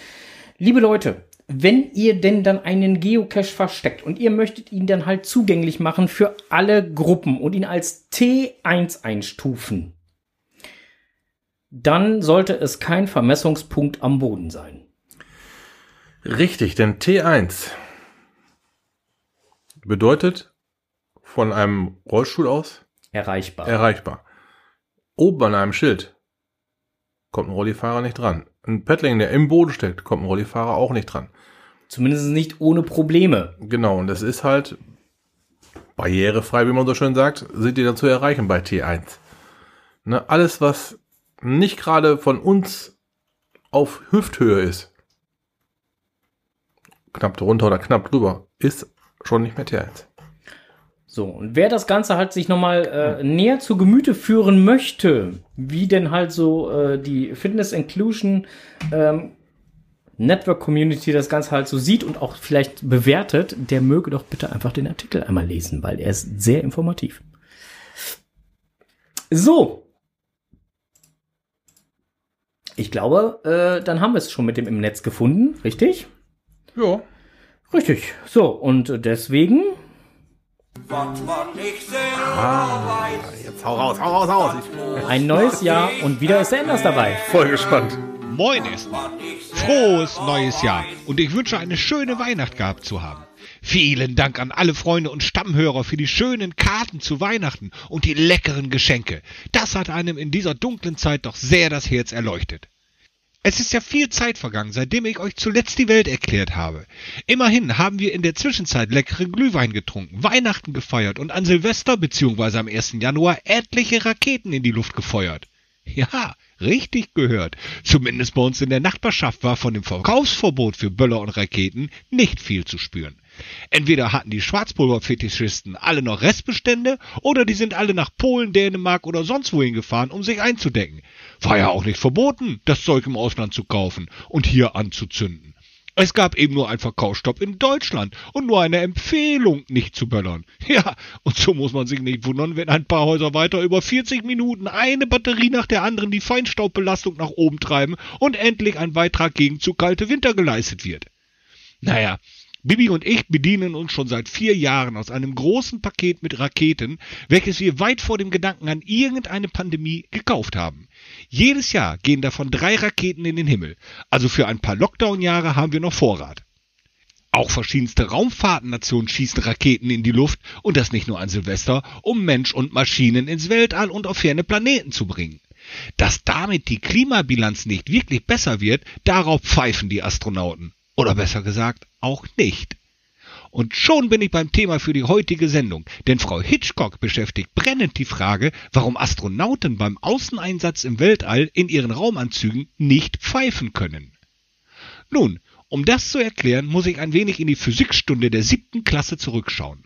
Liebe Leute, wenn ihr denn dann einen Geocache versteckt und ihr möchtet ihn dann halt zugänglich machen für alle Gruppen und ihn als T1 einstufen, dann sollte es kein Vermessungspunkt am Boden sein. Richtig, denn T1 bedeutet von einem Rollstuhl aus Erreichbar. erreichbar. Oben an einem Schild kommt ein Rollifahrer nicht dran. Ein Paddling, der im Boden steckt, kommt ein Rollifahrer auch nicht dran. Zumindest nicht ohne Probleme. Genau, und das ist halt barrierefrei, wie man so schön sagt, sind die dann zu erreichen bei T1. Ne, alles, was nicht gerade von uns auf Hüfthöhe ist, knapp drunter oder knapp drüber, ist schon nicht mehr T1. So, und wer das Ganze halt sich nochmal äh, näher zu Gemüte führen möchte, wie denn halt so äh, die Fitness Inclusion ähm, Network Community das Ganze halt so sieht und auch vielleicht bewertet, der möge doch bitte einfach den Artikel einmal lesen, weil er ist sehr informativ. So. Ich glaube, äh, dann haben wir es schon mit dem im Netz gefunden, richtig? Ja. Richtig. So, und deswegen Jetzt hau raus, hau raus, hau raus. Ein neues Jahr und wieder ist der Enders dabei. voll gespannt. Moin erstmal. Frohes neues Jahr und ich wünsche eine schöne Weihnacht gehabt zu haben. Vielen Dank an alle Freunde und Stammhörer für die schönen Karten zu Weihnachten und die leckeren Geschenke. Das hat einem in dieser dunklen Zeit doch sehr das Herz erleuchtet. Es ist ja viel Zeit vergangen, seitdem ich euch zuletzt die Welt erklärt habe. Immerhin haben wir in der Zwischenzeit leckeren Glühwein getrunken, Weihnachten gefeiert und an Silvester bzw. am 1. Januar etliche Raketen in die Luft gefeuert. Ja, richtig gehört. Zumindest bei uns in der Nachbarschaft war von dem Verkaufsverbot für Böller und Raketen nicht viel zu spüren. Entweder hatten die Schwarzpulverfetischisten alle noch Restbestände oder die sind alle nach Polen, Dänemark oder sonst wohin gefahren, um sich einzudecken. War ja auch nicht verboten, das Zeug im Ausland zu kaufen und hier anzuzünden. Es gab eben nur einen Verkaufsstopp in Deutschland und nur eine Empfehlung, nicht zu böllern. Ja, und so muss man sich nicht wundern, wenn ein paar Häuser weiter über 40 Minuten eine Batterie nach der anderen die Feinstaubbelastung nach oben treiben und endlich ein Beitrag gegen zu kalte Winter geleistet wird. Naja, Bibi und ich bedienen uns schon seit vier Jahren aus einem großen Paket mit Raketen, welches wir weit vor dem Gedanken an irgendeine Pandemie gekauft haben. Jedes Jahr gehen davon drei Raketen in den Himmel, also für ein paar Lockdown-Jahre haben wir noch Vorrat. Auch verschiedenste Raumfahrtennationen schießen Raketen in die Luft und das nicht nur an Silvester, um Mensch und Maschinen ins Weltall und auf ferne Planeten zu bringen. Dass damit die Klimabilanz nicht wirklich besser wird, darauf pfeifen die Astronauten. Oder besser gesagt, auch nicht. Und schon bin ich beim Thema für die heutige Sendung, denn Frau Hitchcock beschäftigt brennend die Frage, warum Astronauten beim Außeneinsatz im Weltall in ihren Raumanzügen nicht pfeifen können. Nun, um das zu erklären, muss ich ein wenig in die Physikstunde der siebten Klasse zurückschauen.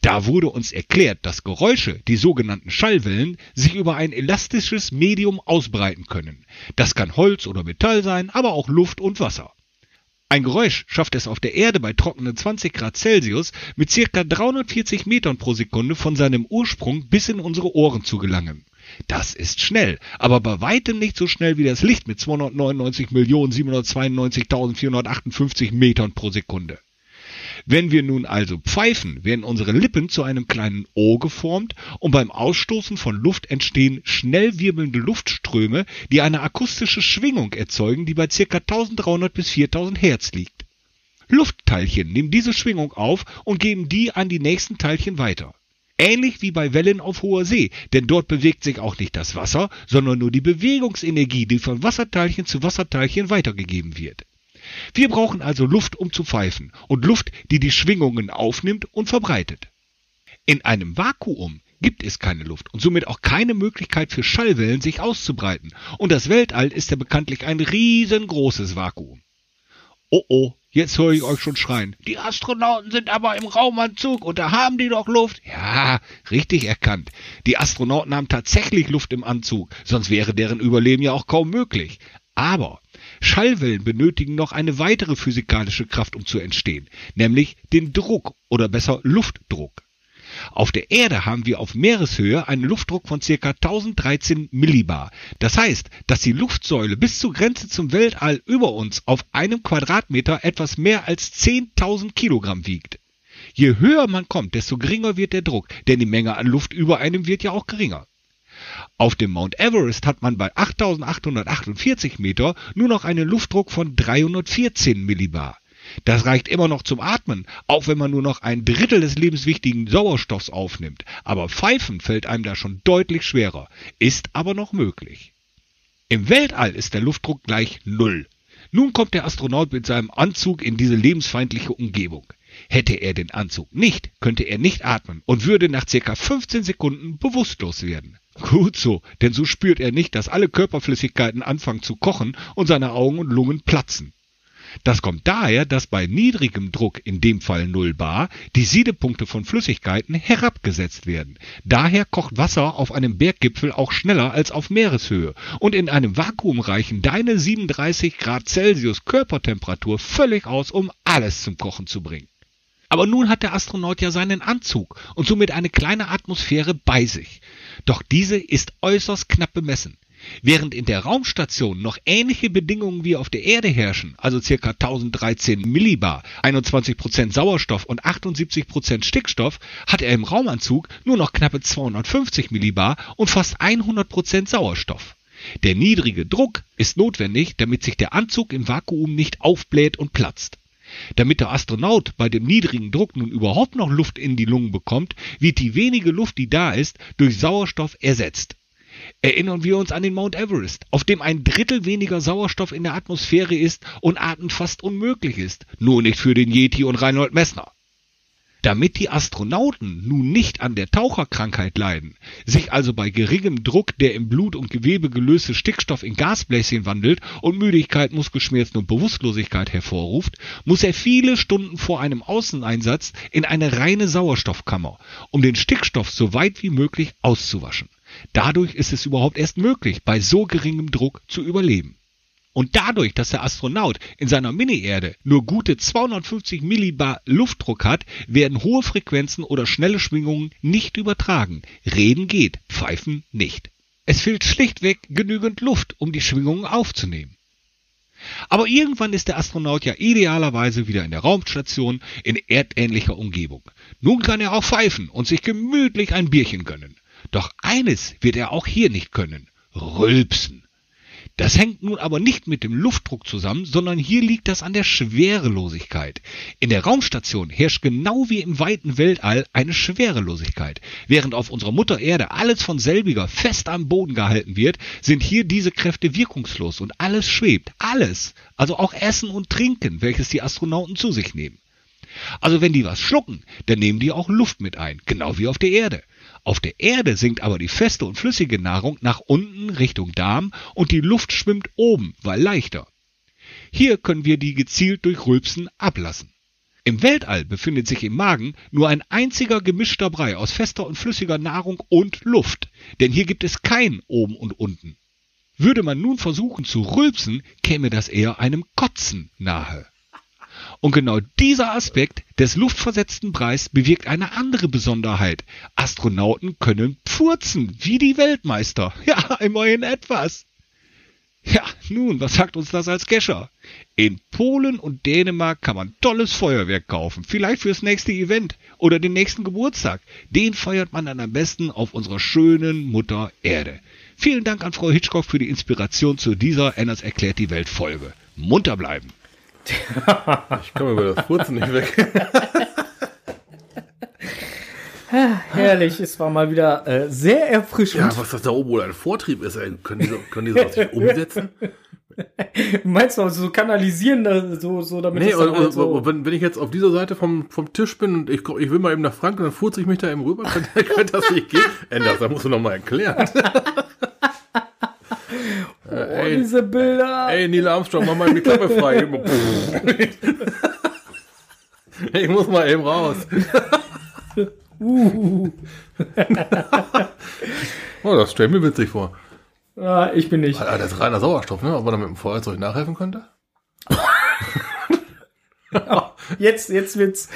Da wurde uns erklärt, dass Geräusche, die sogenannten Schallwellen, sich über ein elastisches Medium ausbreiten können. Das kann Holz oder Metall sein, aber auch Luft und Wasser. Ein Geräusch schafft es auf der Erde bei trockenen 20 Grad Celsius mit circa 340 Metern pro Sekunde von seinem Ursprung bis in unsere Ohren zu gelangen. Das ist schnell, aber bei weitem nicht so schnell wie das Licht mit 299.792.458 Metern pro Sekunde. Wenn wir nun also pfeifen, werden unsere Lippen zu einem kleinen O geformt und beim Ausstoßen von Luft entstehen schnell wirbelnde Luftströme, die eine akustische Schwingung erzeugen, die bei ca. 1300 bis 4000 Hertz liegt. Luftteilchen nehmen diese Schwingung auf und geben die an die nächsten Teilchen weiter. Ähnlich wie bei Wellen auf hoher See, denn dort bewegt sich auch nicht das Wasser, sondern nur die Bewegungsenergie, die von Wasserteilchen zu Wasserteilchen weitergegeben wird. Wir brauchen also Luft, um zu pfeifen, und Luft, die die Schwingungen aufnimmt und verbreitet. In einem Vakuum gibt es keine Luft und somit auch keine Möglichkeit für Schallwellen sich auszubreiten, und das Weltall ist ja bekanntlich ein riesengroßes Vakuum. Oh oh, jetzt höre ich euch schon schreien. Die Astronauten sind aber im Raumanzug und da haben die doch Luft. Ja, richtig erkannt. Die Astronauten haben tatsächlich Luft im Anzug, sonst wäre deren Überleben ja auch kaum möglich. Aber Schallwellen benötigen noch eine weitere physikalische Kraft, um zu entstehen, nämlich den Druck oder besser Luftdruck. Auf der Erde haben wir auf Meereshöhe einen Luftdruck von ca. 1013 Millibar. Das heißt, dass die Luftsäule bis zur Grenze zum Weltall über uns auf einem Quadratmeter etwas mehr als 10.000 Kilogramm wiegt. Je höher man kommt, desto geringer wird der Druck, denn die Menge an Luft über einem wird ja auch geringer. Auf dem Mount Everest hat man bei 8848 Meter nur noch einen Luftdruck von 314 Millibar. Das reicht immer noch zum Atmen, auch wenn man nur noch ein Drittel des lebenswichtigen Sauerstoffs aufnimmt. Aber Pfeifen fällt einem da schon deutlich schwerer, ist aber noch möglich. Im Weltall ist der Luftdruck gleich Null. Nun kommt der Astronaut mit seinem Anzug in diese lebensfeindliche Umgebung. Hätte er den Anzug nicht, könnte er nicht atmen und würde nach circa 15 Sekunden bewusstlos werden. Gut so, denn so spürt er nicht, dass alle Körperflüssigkeiten anfangen zu kochen und seine Augen und Lungen platzen. Das kommt daher, dass bei niedrigem Druck, in dem Fall 0 bar, die Siedepunkte von Flüssigkeiten herabgesetzt werden. Daher kocht Wasser auf einem Berggipfel auch schneller als auf Meereshöhe und in einem Vakuum reichen deine 37 Grad Celsius Körpertemperatur völlig aus, um alles zum Kochen zu bringen. Aber nun hat der Astronaut ja seinen Anzug und somit eine kleine Atmosphäre bei sich. Doch diese ist äußerst knapp bemessen. Während in der Raumstation noch ähnliche Bedingungen wie auf der Erde herrschen, also ca. 1013 Millibar, 21% Sauerstoff und 78% Stickstoff, hat er im Raumanzug nur noch knappe 250 Millibar und fast 100% Sauerstoff. Der niedrige Druck ist notwendig, damit sich der Anzug im Vakuum nicht aufbläht und platzt. Damit der Astronaut bei dem niedrigen Druck nun überhaupt noch Luft in die Lungen bekommt, wird die wenige Luft, die da ist, durch Sauerstoff ersetzt. Erinnern wir uns an den Mount Everest, auf dem ein Drittel weniger Sauerstoff in der Atmosphäre ist und Atmen fast unmöglich ist, nur nicht für den Yeti und Reinhold Messner. Damit die Astronauten nun nicht an der Taucherkrankheit leiden, sich also bei geringem Druck der im Blut und Gewebe gelöste Stickstoff in Gasbläschen wandelt und Müdigkeit, Muskelschmerzen und Bewusstlosigkeit hervorruft, muss er viele Stunden vor einem Außeneinsatz in eine reine Sauerstoffkammer, um den Stickstoff so weit wie möglich auszuwaschen. Dadurch ist es überhaupt erst möglich, bei so geringem Druck zu überleben. Und dadurch, dass der Astronaut in seiner Mini-Erde nur gute 250 Millibar Luftdruck hat, werden hohe Frequenzen oder schnelle Schwingungen nicht übertragen. Reden geht, pfeifen nicht. Es fehlt schlichtweg genügend Luft, um die Schwingungen aufzunehmen. Aber irgendwann ist der Astronaut ja idealerweise wieder in der Raumstation in erdähnlicher Umgebung. Nun kann er auch pfeifen und sich gemütlich ein Bierchen gönnen. Doch eines wird er auch hier nicht können. Rülpsen. Das hängt nun aber nicht mit dem Luftdruck zusammen, sondern hier liegt das an der Schwerelosigkeit. In der Raumstation herrscht genau wie im weiten Weltall eine Schwerelosigkeit. Während auf unserer Mutter Erde alles von selbiger fest am Boden gehalten wird, sind hier diese Kräfte wirkungslos und alles schwebt. Alles. Also auch Essen und Trinken, welches die Astronauten zu sich nehmen. Also wenn die was schlucken, dann nehmen die auch Luft mit ein, genau wie auf der Erde. Auf der Erde sinkt aber die feste und flüssige Nahrung nach unten Richtung Darm und die Luft schwimmt oben, weil leichter. Hier können wir die gezielt durch Rülpsen ablassen. Im Weltall befindet sich im Magen nur ein einziger gemischter Brei aus fester und flüssiger Nahrung und Luft, denn hier gibt es kein oben und unten. Würde man nun versuchen zu rülpsen, käme das eher einem Kotzen nahe. Und genau dieser Aspekt des luftversetzten Breis bewirkt eine andere Besonderheit. Astronauten können pfurzen, wie die Weltmeister. Ja, immerhin etwas. Ja, nun, was sagt uns das als Gescher? In Polen und Dänemark kann man tolles Feuerwerk kaufen, vielleicht fürs nächste Event oder den nächsten Geburtstag. Den feiert man dann am besten auf unserer schönen Mutter Erde. Vielen Dank an Frau Hitchcock für die Inspiration zu dieser Enners erklärt die Welt Folge. Munter bleiben. Ich komme über das Furzen nicht weg. Herrlich, es war mal wieder äh, sehr erfrischend. Ja, was das da oben wohl ein Vortrieb ist, ey. Können die, so- können die sowas nicht umsetzen? Meinst du, so kanalisieren, so, so damit Nee, und, halt so... wenn, wenn ich jetzt auf dieser Seite vom, vom Tisch bin und ich, ich will mal eben nach Frank und dann furze ich mich da eben rüber, könnte, könnte das nicht gehen? Enders, da musst du noch mal oh, diese Bilder. Ey, Neil Armstrong, mach mal die Klappe frei. ich muss mal eben raus. Uh. Oh, das stell mir witzig vor. Ah, ich bin nicht. Das ist reiner Sauerstoff, ne? Ob man da mit dem Feuerzeug nachhelfen könnte? Jetzt, jetzt wird's.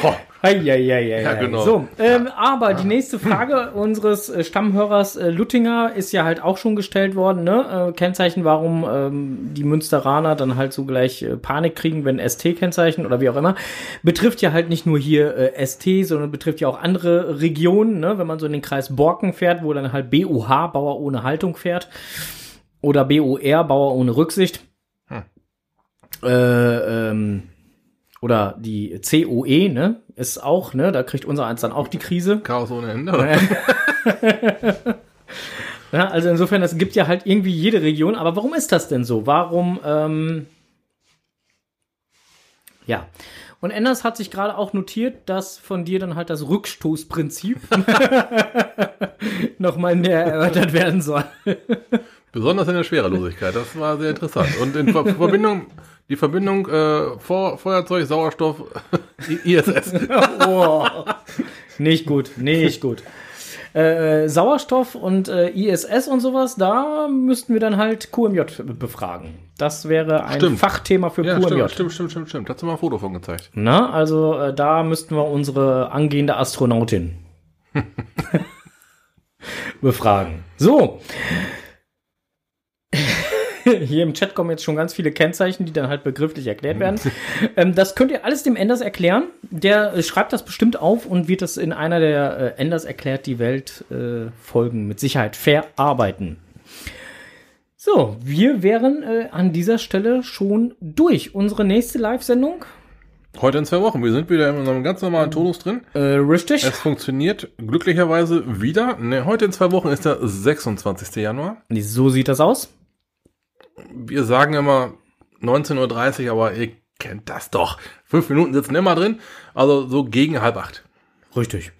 Boah. Eieieiei. Ja, genau. So, ähm, aber die nächste Frage unseres äh, Stammhörers äh, Luttinger ist ja halt auch schon gestellt worden, ne? Äh, Kennzeichen, warum ähm, die Münsteraner dann halt so gleich äh, Panik kriegen, wenn ST-Kennzeichen oder wie auch immer. Betrifft ja halt nicht nur hier äh, ST, sondern betrifft ja auch andere Regionen, ne? Wenn man so in den Kreis Borken fährt, wo dann halt BUH, Bauer ohne Haltung fährt. Oder BOR, Bauer ohne Rücksicht. Äh, ähm, oder die COE, ne, ist auch, ne, da kriegt unser eins dann auch die Krise. Chaos ohne Ende. Ja, also insofern, es gibt ja halt irgendwie jede Region, aber warum ist das denn so? Warum, ähm, ja. Und Enders hat sich gerade auch notiert, dass von dir dann halt das Rückstoßprinzip nochmal näher erörtert werden soll. Besonders in der Schwerelosigkeit. Das war sehr interessant. Und in Ver Verbindung, die Verbindung äh, Vor Feuerzeug, Sauerstoff, ISS. Oh, nicht gut, nicht gut. Äh, Sauerstoff und äh, ISS und sowas, da müssten wir dann halt QMJ befragen. Das wäre ein Stimmt. Fachthema für Ja, QMJ. stimmt, stimmt, stimmt, stimmt, stimmt. Hast du mal ein Foto von gezeigt? Na, also äh, da müssten wir unsere angehende Astronautin befragen. So. Hier im Chat kommen jetzt schon ganz viele Kennzeichen, die dann halt begrifflich erklärt werden. ähm, das könnt ihr alles dem Enders erklären. Der äh, schreibt das bestimmt auf und wird das in einer der äh, Enders erklärt die Welt äh, Folgen mit Sicherheit verarbeiten. So, wir wären äh, an dieser Stelle schon durch. Unsere nächste Live-Sendung. Heute in zwei Wochen. Wir sind wieder in unserem ganz normalen Tonus drin. Äh, richtig. Es funktioniert glücklicherweise wieder. Ne, heute in zwei Wochen ist der 26. Januar. So sieht das aus. Wir sagen immer 19.30 Uhr, aber ihr kennt das doch. Fünf Minuten sitzen immer drin. Also so gegen halb acht. Richtig.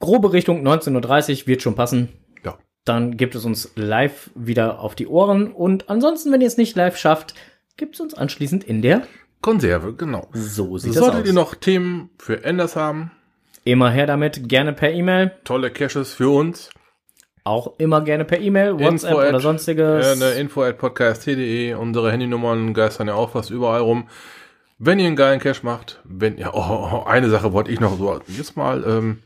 Grobe Richtung 19.30 Uhr wird schon passen. Ja. Dann gibt es uns live wieder auf die Ohren. Und ansonsten, wenn ihr es nicht live schafft, gibt es uns anschließend in der. Konserve, genau. So sieht das Solltet aus. ihr noch Themen für Enders haben, Immer her damit, gerne per E-Mail. tolle Caches für uns, Auch immer gerne per E-Mail, WhatsApp Info oder at- sonstiges. Ne, info at podcast.de. Unsere Handynummern geistern ja auch fast überall rum. Wenn ihr einen geilen Cash macht, wenn ja, oh, oh, eine Sache wollte ich noch so jetzt mal, ähm,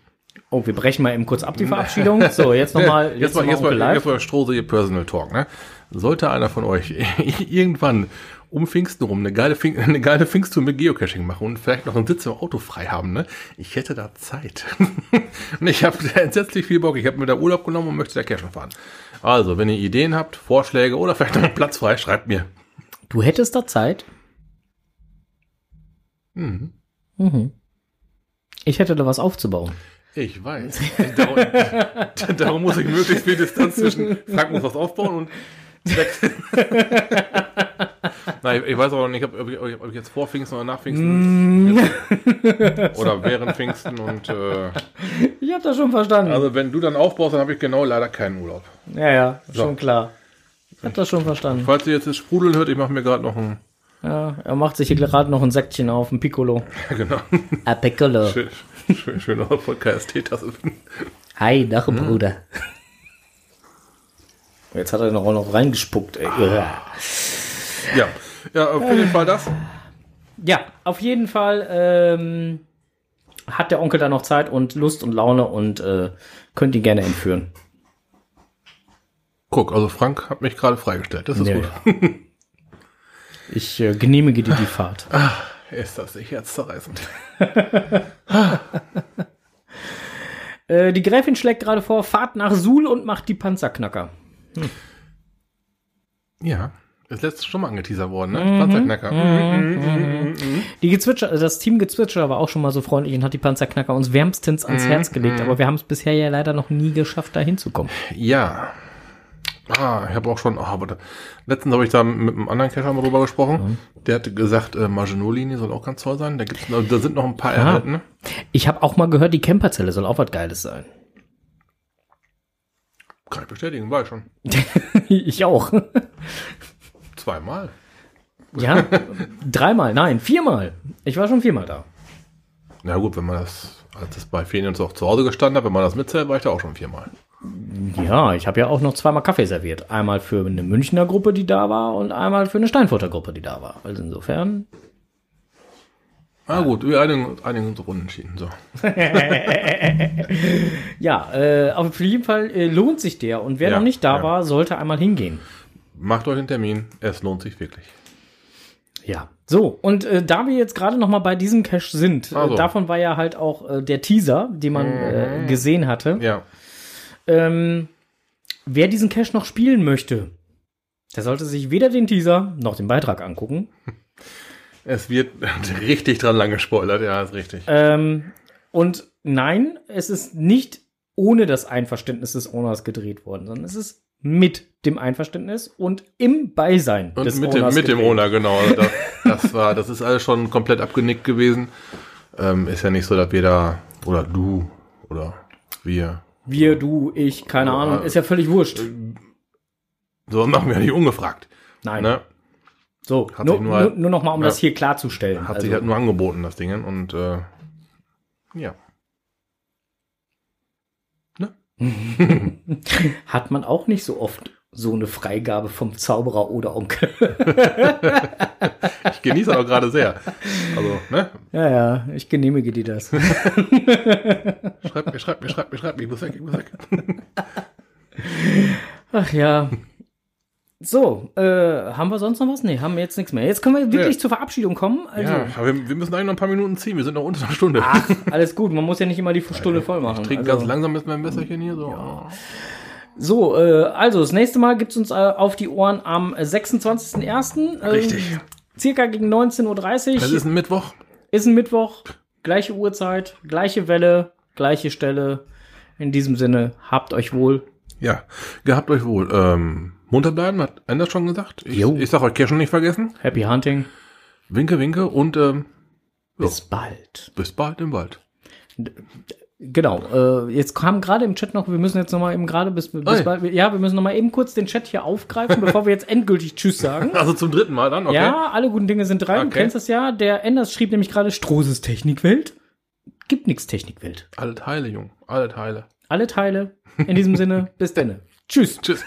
Oh, wir brechen mal eben kurz ab die Verabschiedung. So, jetzt nochmal, jetzt mal, jetzt mal, jetzt mal Strose ihr Personal Talk, ne? Sollte einer von euch irgendwann um Pfingsten rum eine geile, Pfing eine geile Pfingsttour mit Geocaching machen und vielleicht noch einen Sitz im Auto frei haben, ne? Ich hätte da Zeit. und ich habe entsetzlich viel Bock. Ich habe mir da Urlaub genommen und möchte da Cashen fahren. Also, wenn ihr Ideen habt, Vorschläge oder vielleicht noch einen Platz frei, schreibt mir. Du hättest da Zeit? Mhm. Mhm. Ich hätte da was aufzubauen. Ich weiß. darum, darum muss ich möglichst viel Distanz zwischen Frank muss was aufbauen und. Nein, ich weiß auch noch nicht, ob, ob, ich, ob ich jetzt vor Pfingsten oder nach Pfingsten oder während Pfingsten und äh, Ich hab das schon verstanden. also wenn du dann aufbaust, dann habe ich genau leider keinen Urlaub. ja, ja, So. schon klar. Ich hab das schon verstanden. Falls ihr jetzt das Sprudeln hört, ich mache mir gerade noch ein Ja, er macht sich hier gerade noch ein Säckchen auf, ein Piccolo. genau A Piccolo. schön, schön, schön auf Podcast-Teetasse. Hi, Dach, Bruder. Jetzt hat er noch, auch noch reingespuckt. Ey. Ja, ja, auf jeden Fall das. Ja, auf jeden Fall ähm, hat der Onkel da noch Zeit und Lust und Laune und äh, könnt ihn gerne entführen. Guck, also Frank hat mich gerade freigestellt. Das ist Ja, gut. Ich äh, genehmige dir die Fahrt. Ist das nicht herzzerreißend? Äh, die Gräfin schlägt gerade vor, fahrt nach Suhl und macht die Panzerknacker. Ja, ist letztes schon mal angeteasert worden, Mhm. ne? Panzerknacker. Die Gezwitscher, also das Team Gezwitscher war auch schon mal so freundlich und hat die Panzerknacker uns wärmstens ans Herz gelegt, aber wir haben es bisher ja leider noch nie geschafft, da hinzukommen. Ja. Ah, ich habe auch schon, ah, da, letztens habe ich da mit einem anderen Cacher mal drüber gesprochen. Der hatte gesagt, äh, Maginot-Linie soll auch ganz toll sein. Da gibt's, da sind noch ein paar erhalten. Ne? Ich habe auch mal gehört, die Camperzelle soll auch was Geiles sein. Kann ich bestätigen, war ich schon. ich auch. Zweimal. ja, dreimal, nein, viermal. Ich war schon viermal da. Na gut, wenn man das, als es bei vielen uns auch zu Hause gestanden hat, wenn man das mitzählt, war ich da auch schon viermal. Ja, ich habe ja auch noch zweimal Kaffee serviert. Einmal für eine Münchner Gruppe, die da war, und einmal für eine Steinfurter Gruppe, die da war. Also insofern. Ah gut, wir einigen, einigen uns Unentschieden. So. Ja, äh, auf jeden Fall äh, lohnt sich der. Und wer Ja, noch nicht da ja. war, sollte einmal hingehen. Macht euch einen Termin, es lohnt sich wirklich. Ja. So, und äh, da wir jetzt gerade noch mal bei diesem Cache sind, Also. äh, davon war ja halt auch äh, der Teaser, den man äh, gesehen hatte. Ja. Ähm, wer diesen Cache noch spielen möchte, der sollte sich weder den Teaser noch den Beitrag angucken. Es wird richtig dran lang gespoilert, ja, ist richtig. Ähm, und nein, es ist nicht ohne das Einverständnis des Owners gedreht worden, sondern es ist mit dem Einverständnis und im Beisein Und des mit dem, mit dem. Owner, genau. Also das, das war, das ist alles schon komplett abgenickt gewesen. Ähm, ist ja nicht so, dass wir da, oder du, oder wir, Wir, du, ich, keine Ja. Ahnung, ist ja völlig wurscht. so machen wir ja nicht ungefragt. Nein. Ne? So, Hat nur, nur halt- nur noch mal, um Ja. das hier klarzustellen. Hat Also, sich halt nur angeboten, das Ding. Und äh, ja. hat man auch nicht so oft so eine Freigabe vom Zauberer oder Onkel. Ich genieße auch gerade sehr. Also, ne? ja, ja, ich genehmige dir das. Schreibt mir, schreibt mir, schreibt mir, schreibt mir, ich muss weg, ich muss weg. Ach ja. So, äh, haben wir sonst noch was? Nee, haben wir jetzt nichts mehr. Jetzt können wir wirklich Ja. zur Verabschiedung kommen. Also, Ja, aber wir, wir müssen eigentlich noch ein paar Minuten ziehen. Wir sind noch unter einer Stunde. ach, alles gut. Man muss ja nicht immer die Stunde voll machen. Ich trinke Also- ganz langsam mit meinem Messerchen hier. So. So, äh, also das nächste Mal gibt's uns äh, auf die Ohren am 26.01. Äh, Richtig. Circa gegen 19.30 Uhr. Das ist ein Mittwoch. Ist ein Mittwoch, gleiche Uhrzeit, gleiche Welle, gleiche Stelle. In diesem Sinne, habt euch wohl. Ja, gehabt euch wohl. Ähm, munter bleiben, hat Anders schon gesagt. Ich, Jo. ich sag euch Cashen nicht vergessen. Happy Hunting. Winke, winke und ähm, Bis bald. bis bald im Wald. Genau. Äh, jetzt kam gerade im Chat noch, wir müssen jetzt noch mal eben gerade bis, bis Oi. bald, ja, wir müssen noch mal eben kurz den Chat hier aufgreifen, bevor wir jetzt endgültig Tschüss sagen. Also zum dritten Mal dann, okay. Ja, alle guten Dinge sind drei. Du Okay. kennst das ja. Der Enders schrieb nämlich gerade Strohses Technikwelt. Gibt nix Technikwelt. Alle Teile, Jung. Alle Teile. alle Teile. In diesem Sinne, bis denne. Tschüss. Tschüss.